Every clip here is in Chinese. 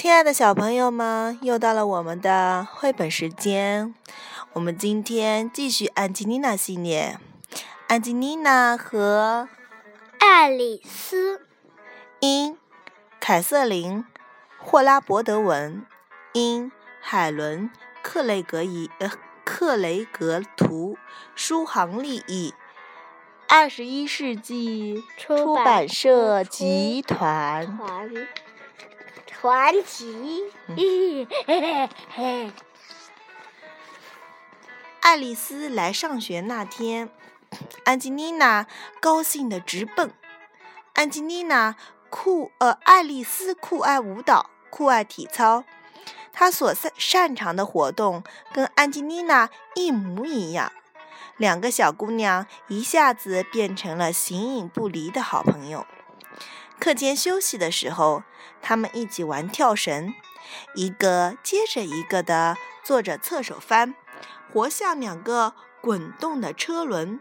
亲爱的小朋友们，又到了我们的绘本时间。我们今天继续安吉丽娜系列，安吉丽娜和爱丽丝，因凯瑟琳·霍拉伯德文，因海伦·克雷格伊呃克雷格图，书行立译，二十一世纪出版社集团。传奇。爱丽丝来上学那天，安吉丽娜高兴的直蹦。安吉丽娜酷呃，爱丽丝酷爱舞蹈，酷爱体操。她所擅擅长的活动跟安吉丽娜一模一样。两个小姑娘一下子变成了形影不离的好朋友。课间休息的时候，他们一起玩跳绳，一个接着一个的做着侧手翻，活像两个滚动的车轮，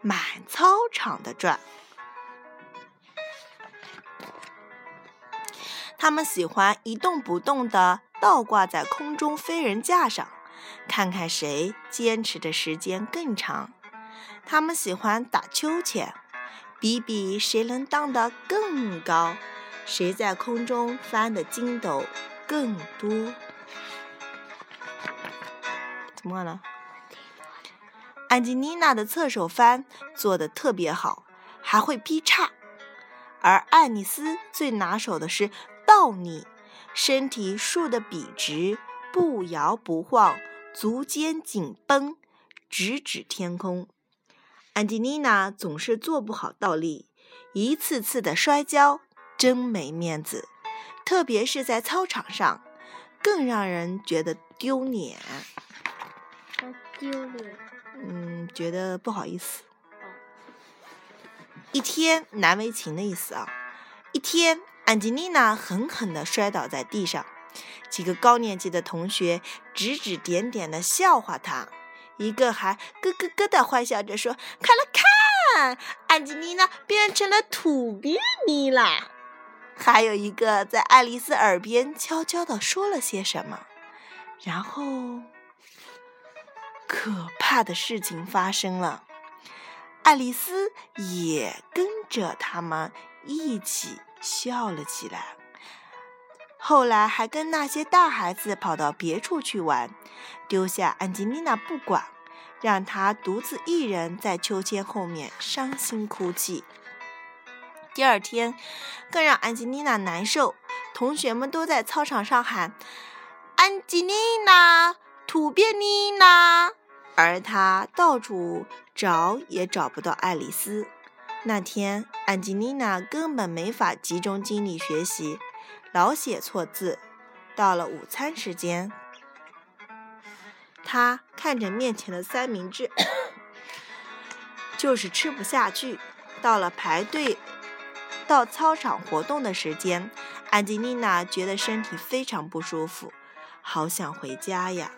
满操场的转。他们喜欢一动不动的倒挂在空中飞人架上，看看谁坚持的时间更长。他们喜欢打秋千。比比谁能荡得更高，谁在空中翻的筋斗更多？怎么了？安吉丽娜的侧手翻做的特别好，还会劈叉，而爱丽丝最拿手的是倒立，身体竖得笔直，不摇不晃，足尖紧绷，直指天空。安吉丽娜总是做不好倒立，一次次的摔跤，真没面子。特别是在操场上，更让人觉得丢脸。丢脸？嗯，觉得不好意思。一天难为情的意思啊。一天，安吉丽娜狠狠地摔倒在地上，几个高年级的同学指指点点的笑话她。一个还咯咯咯的坏笑着说：“看了看，安吉丽娜变成了土鳖妮啦。”还有一个在爱丽丝耳边悄悄地说了些什么，然后可怕的事情发生了，爱丽丝也跟着他们一起笑了起来。后来还跟那些大孩子跑到别处去玩，丢下安吉丽娜不管，让她独自一人在秋千后面伤心哭泣。第二天，更让安吉丽娜难受，同学们都在操场上喊：“安吉丽娜，土便妮娜！”而她到处找也找不到爱丽丝。那天，安吉丽娜根本没法集中精力学习。老写错字，到了午餐时间，他看着面前的三明治，就是吃不下去。到了排队到操场活动的时间，安吉丽娜觉得身体非常不舒服，好想回家呀。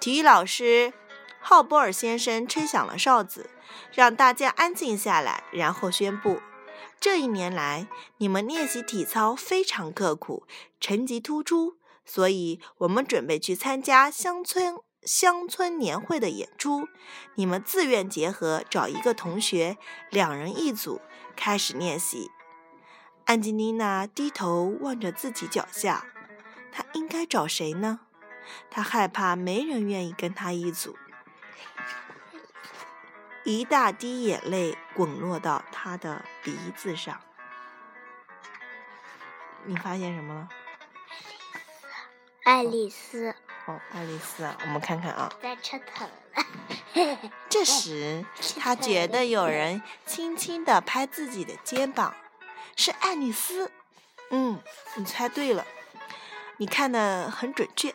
体育老师浩波尔先生吹响了哨子，让大家安静下来，然后宣布。这一年来，你们练习体操非常刻苦，成绩突出，所以我们准备去参加乡村乡村年会的演出。你们自愿结合，找一个同学，两人一组，开始练习。安吉丽娜低头望着自己脚下，她应该找谁呢？她害怕没人愿意跟她一组。一大滴眼泪滚落到他的鼻子上。你发现什么了？爱丽丝。哦，爱丽丝，我们看看啊。在吃疼了。这时，他觉得有人轻轻的拍自己的肩膀，是爱丽丝。嗯，你猜对了，你看的很准确。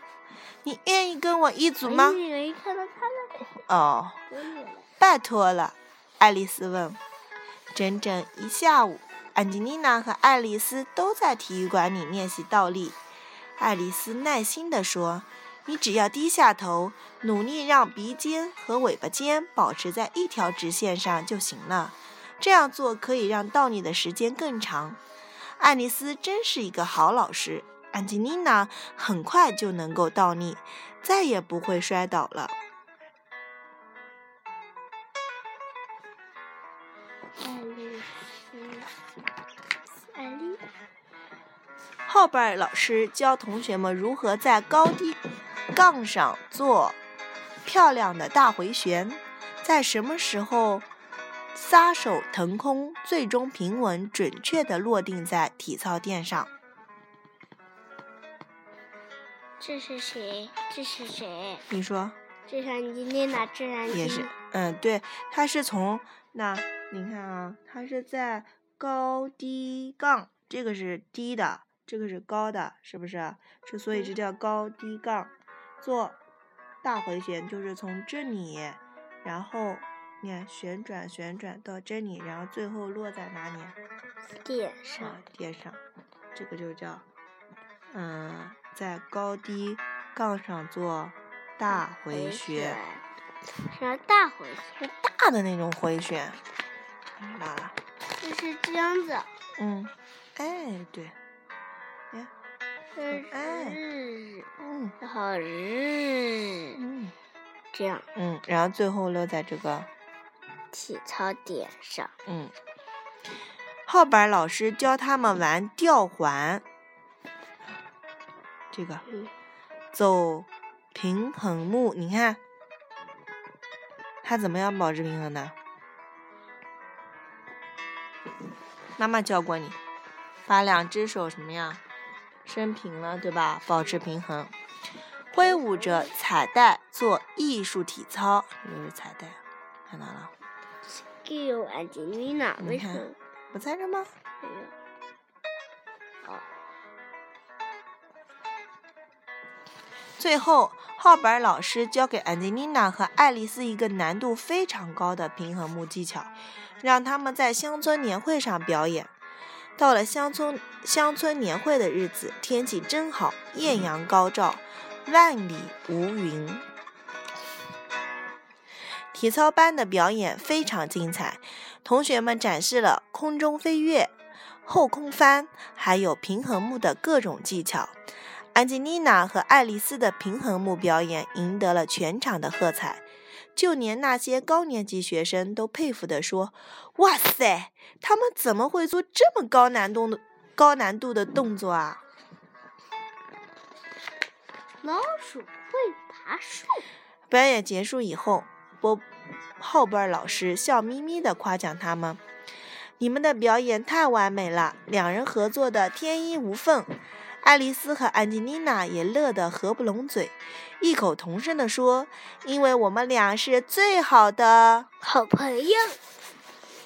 你愿意跟我一组吗？哦。拜托了，爱丽丝问。整整一下午，安吉丽娜和爱丽丝都在体育馆里练习倒立。爱丽丝耐心地说：“你只要低下头，努力让鼻尖和尾巴尖保持在一条直线上就行了。这样做可以让倒立的时间更长。”爱丽丝真是一个好老师。安吉丽娜很快就能够倒立，再也不会摔倒了。后边老师教同学们如何在高低杠上做漂亮的大回旋，在什么时候撒手腾空，最终平稳准确地落定在体操垫上。这是谁？这是谁？你说也是？嗯，对，它是从那你看啊，它是在高低杠，这个是低的，这个是高的，是不是？是所以这叫高低杠，做大回旋就是从这里，然后你看旋转旋转到这里，然后最后落在哪里？垫上啊，垫上，这个就叫嗯，在高低杠上做大回旋。是要大回旋，大的那种回旋，明白了？就是这样子。嗯，哎，对，哎，是，嗯然后日嗯这样嗯，然后最后落在这个，体操点上。嗯，后边儿老师教他们玩吊环，这个嗯，走平衡木，你看，他怎么样保持平衡的？妈妈教过你，把两只手什么呀，伸平了，对吧？保持平衡，挥舞着彩带做艺术体操，这就是彩带，看到了？给我安吉丽娜，你看为什么？不在这吗？没有哦，最后，浩本儿老师教给安吉丽娜和爱丽丝一个难度非常高的平衡木技巧，让他们在乡村年会上表演。到了乡村乡村年会的日子，天气真好，艳阳高照，万里无云。体操班的表演非常精彩，同学们展示了空中飞跃、后空翻，还有平衡木的各种技巧。安吉丽娜和爱丽丝的平衡木表演赢得了全场的喝彩，就连那些高年级学生都佩服地说：“哇塞，他们怎么会做这么高难度的高难度的动作啊老鼠会爬树。？”表演结束以后，波后边老师笑眯眯地夸奖他们：“你们的表演太完美了，两人合作的天衣无缝。”爱丽丝和安吉丽娜也乐得合不拢嘴，异口同声地说：“因为我们俩是最好的。”好朋友，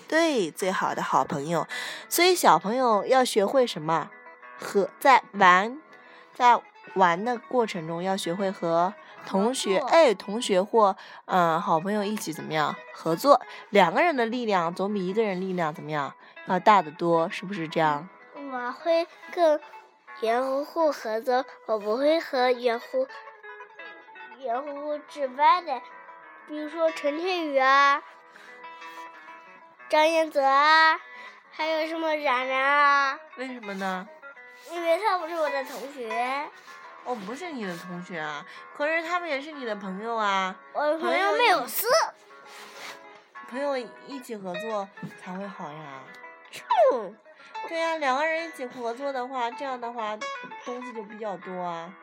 对，最好的好朋友。所以小朋友要学会什么？和在玩，在玩的过程中要学会和同学，作哎，同学或嗯、好朋友一起怎么样合作？两个人的力量总比一个人力量怎么样要大得多，是不是这样？我会跟圆乎乎合作，我不会和圆乎圆乎乎之外的，比如说陈天宇啊、张彦泽啊，还有什么冉冉啊，为什么呢？因为他不是我的同学，哦，不是你的同学啊，可是他们也是你的朋友啊。我的朋朋友友没有事。朋友一起合作才会好呀。嗯，对呀、两个人一起合作的话，这样的话东西就比较多啊。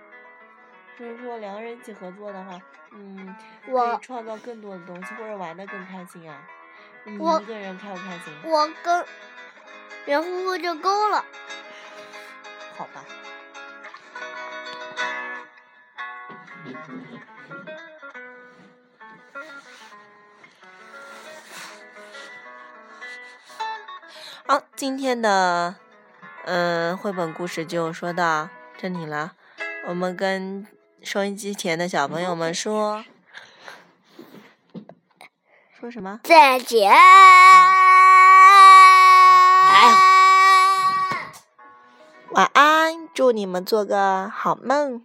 就是说，两个人一起合作的话，嗯，可以创造更多的东西，或者玩的更开心啊。你我一个人开不开心？我跟圆乎乎就够了。好吧。好，今天的嗯绘本故事就说到这里了。我们跟收音机前的小朋友们说，说什么？再见。晚安，祝你们做个好梦。